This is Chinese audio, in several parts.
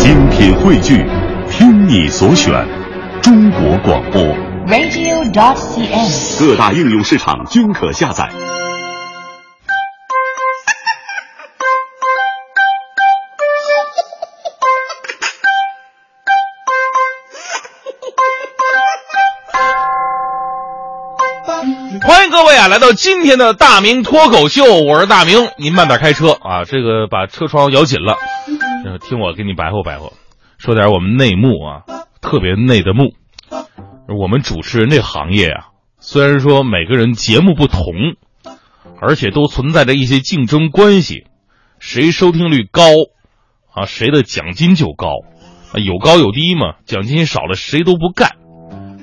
精品汇聚，听你所选，中国广播。radio.dot.cn，。各大应用市场均可下载。欢迎各位啊，来到今天的大明脱口秀，我是大明，您慢点开车啊，这个把车窗摇紧了，听我给你白活白活，说点我们内幕啊，特别内的幕。我们主持人这行业啊，虽然说每个人节目不同，而且都存在着一些竞争关系，谁收听率高啊，谁的奖金就高，有高有低嘛，奖金少了谁都不干。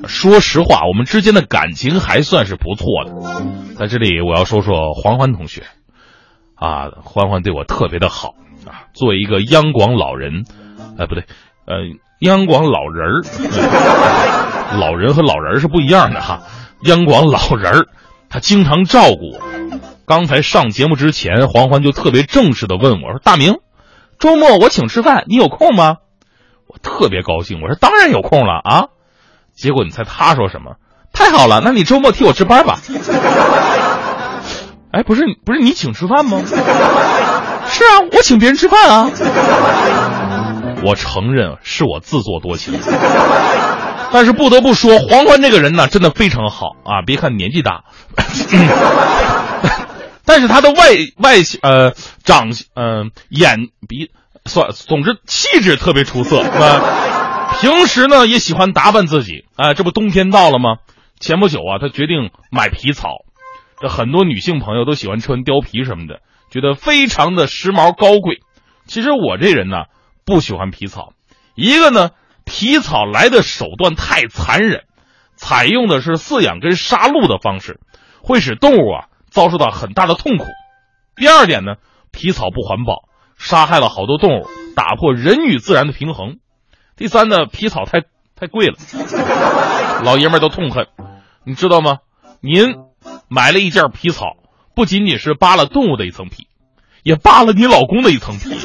说实话，我们之间的感情还算是不错的。在这里，我要说说黄欢同学，啊，欢欢对我特别的好做。一个央广老人，哎，不对，呃，央广老人儿，老人和老人是不一样的哈。央广老人儿，他经常照顾我。刚才上节目之前，黄欢就特别正式的问我说：“大明，周末我请吃饭，你有空吗？”我特别高兴，我说：“当然有空了啊。”结果你猜他说什么？太好了，那你周末替我值班吧。哎，不是不是你请吃饭吗？是啊，我请别人吃饭啊。我承认是我自作多情，但是不得不说，黄欢这个人呢，真的非常好啊。别看年纪大，但是他的外外呃长相、呃、眼鼻算总之气质特别出色啊。平时呢也喜欢打扮自己，啊，这不冬天到了吗？前不久啊，他决定买皮草。这很多女性朋友都喜欢穿貂皮什么的，觉得非常的时髦高贵。其实我这人呢不喜欢皮草，一个呢皮草来的手段太残忍，采用的是饲养跟杀戮的方式，会使动物啊遭受到很大的痛苦。第二点呢，皮草不环保，杀害了好多动物，打破人与自然的平衡。第三呢，皮草太太贵了，老爷们都痛恨，你知道吗？您买了一件皮草，不仅仅是扒了动物的一层皮，也扒了你老公的一层皮。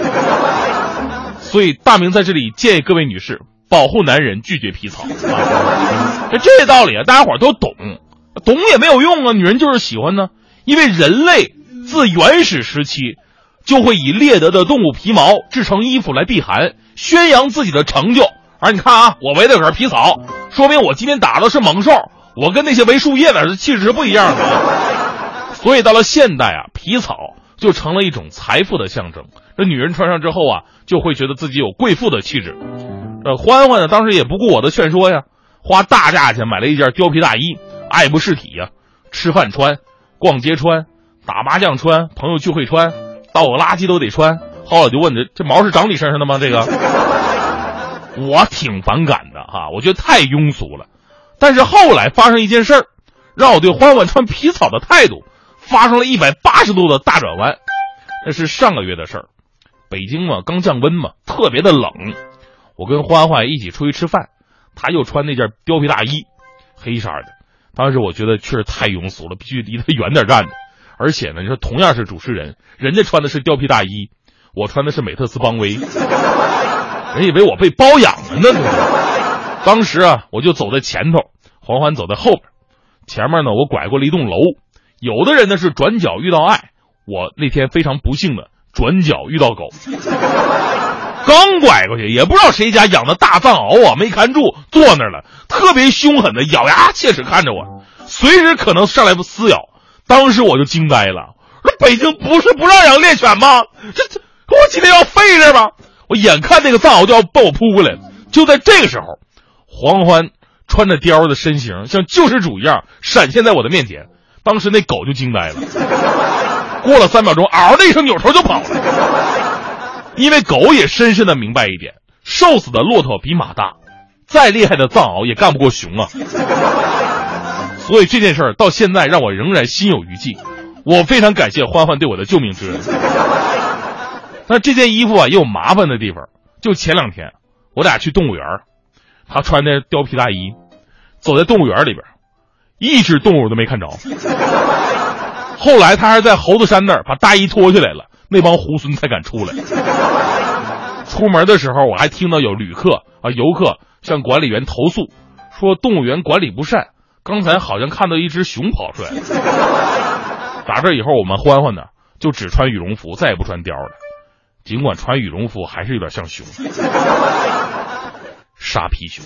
所以大明在这里建议各位女士，保护男人，拒绝皮草。啊、这这道理啊，大家伙都懂，懂也没有用啊，女人就是喜欢呢，因为人类自原始时期就会以猎得的动物皮毛制成衣服来避寒。宣扬自己的成就，而你看啊，我围的可是皮草，说明我今天打的是猛兽，我跟那些没树叶的气质是不一样的。所以到了现代啊，皮草就成了一种财富的象征。这女人穿上之后啊，就会觉得自己有贵妇的气质。呃，欢欢呢，当时也不顾我的劝说呀，花大价钱买了一件貂皮大衣，爱不释体呀，吃饭穿，逛街穿，打麻将穿，朋友聚会穿，倒个垃圾都得穿。后来就问这这毛是长你身上的吗？这个 我挺反感的哈，我觉得太庸俗了。但是后来发生一件事儿，让我对欢欢穿皮草的态度发生了一百八十度的大转弯。那是上个月的事儿，北京嘛刚降温嘛，特别的冷。我跟欢欢一起出去吃饭，他又穿那件貂皮大衣，黑色的。当时我觉得确实太庸俗了，必须离他远点站着。而且呢，你说同样是主持人，人家穿的是貂皮大衣。我穿的是美特斯邦威，人以为我被包养了呢。当时啊，我就走在前头，欢欢走在后边。前面呢，我拐过了一栋楼。有的人呢是转角遇到爱，我那天非常不幸的转角遇到狗。刚拐过去，也不知道谁家养的大藏獒啊，没看住，坐那儿了，特别凶狠的咬牙切齿看着我，随时可能上来撕咬。当时我就惊呆了，说北京不是不让养猎犬吗？这这。我今天要废这吧！我眼看那个藏獒就要奔我扑过来，就在这个时候，黄欢穿着貂的身形像救世主一样闪现在我的面前。当时那狗就惊呆了，过了三秒钟，嗷的一声扭头就跑了。因为狗也深深的明白一点：瘦死的骆驼比马大，再厉害的藏獒也干不过熊啊。所以这件事儿到现在让我仍然心有余悸。我非常感谢欢欢对我的救命之恩。那这件衣服啊也有麻烦的地方。就前两天，我俩去动物园，他穿的貂皮大衣，走在动物园里边，一只动物都没看着。后来他还在猴子山那儿把大衣脱下来了，那帮猢狲才敢出来。出门的时候，我还听到有旅客啊、游客向管理员投诉，说动物园管理不善。刚才好像看到一只熊跑出来。打这以后，我们欢欢呢就只穿羽绒服，再也不穿貂了。尽管穿羽绒服还是有点像熊，沙皮熊。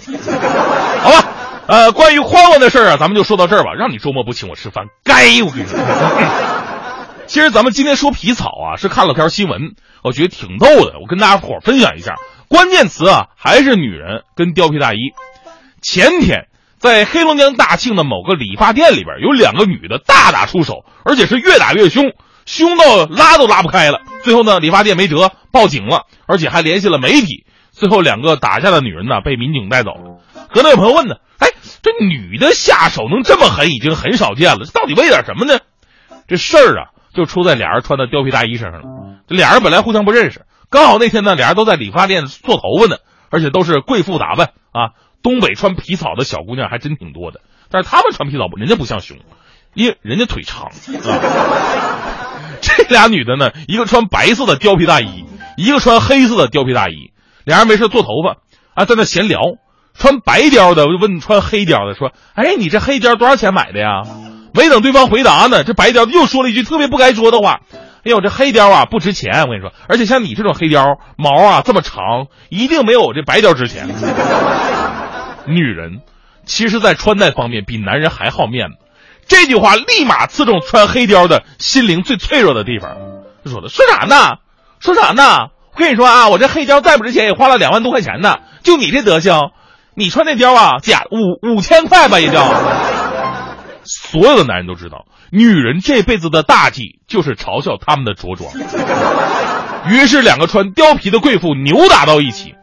好吧，呃，关于欢欢的事儿啊，咱们就说到这儿吧。让你周末不请我吃饭，该我跟你说。其实咱们今天说皮草啊，是看了条新闻，我觉得挺逗的，我跟大家伙分享一下。关键词啊，还是女人跟貂皮大衣。前天在黑龙江大庆的某个理发店里边，有两个女的大打出手，而且是越打越凶，凶到拉都拉不开了。最后呢，理发店没辙，报警了，而且还联系了媒体。最后两个打架的女人呢，被民警带走了。可能有朋友问呢，这女的下手能这么狠，已经很少见了，这到底为点什么呢？这事儿啊，就出在俩人穿的貂皮大衣身上了。这俩人本来互相不认识，刚好那天呢，俩人都在理发店做头发呢，而且都是贵妇打扮啊。东北穿皮草的小姑娘还真挺多的，但是她们穿皮草，人家不像熊，因为人家腿长啊。这俩女的呢，一个穿白色的貂皮大衣，一个穿黑色的貂皮大衣，俩人没事做头发啊，在那闲聊。穿白貂的我就问穿黑貂的说：“哎，你这黑貂多少钱买的呀？”没等对方回答呢，这白貂又说了一句特别不该说的话：“哎呦，这黑貂啊不值钱，我跟你说，而且像你这种黑貂毛啊这么长，一定没有我这白貂值钱。”女人，其实，在穿戴方面比男人还好面子。这句话立马刺中穿黑貂的心灵最脆弱的地方。说的说啥呢？说啥呢？我跟你说啊，我这黑貂再不值钱，也花了两万多块钱呢。就你这德行，你穿那貂啊，假五五千块吧，也就。所有的男人都知道，女人这辈子的大忌就是嘲笑他们的着装。于是，两个穿貂皮的贵妇扭打到一起。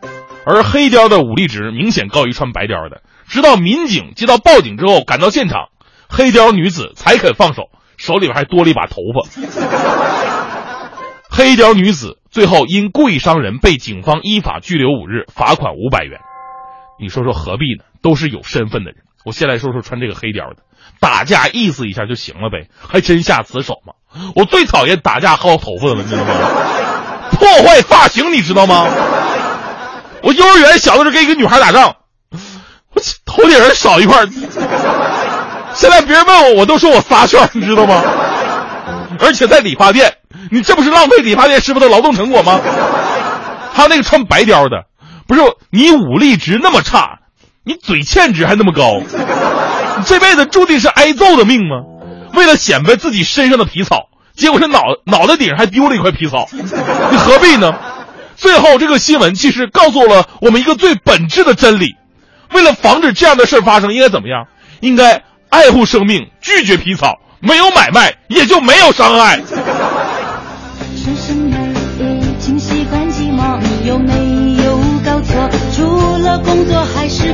而黑貂的武力值明显高于穿白貂的。直到民警接到报警之后赶到现场，黑貂女子才肯放手，手里边还多了一把头发。黑貂女子最后因故意伤人被警方依法拘留五日，罚款五百元。你说说何必呢？都是有身份的人。我先来说说穿这个黑貂的，打架意思一下就行了呗，还真下此手吗？我最讨厌打架薅头发的了，你知道吗？破坏发型，你知道吗？我幼儿园小的时候跟一个女孩打仗，我头顶上少一块现在别人问我，我都说我仨圈，你知道吗？而且在理发店，你这不是浪费理发店师傅的劳动成果吗？还有那个穿白貂的，不是你武力值那么差，你嘴欠值还那么高，你 这辈子注定是挨揍的命吗？为了显摆自己身上的皮草，结果是脑脑袋顶上还丢了一块皮草，你何必呢？最后，这个新闻其实告诉了我们一个最本质的真理：为了防止这样的事发生，应该怎么样？应该爱护生命，拒绝皮草，没有买卖，也就没有伤害。工作还是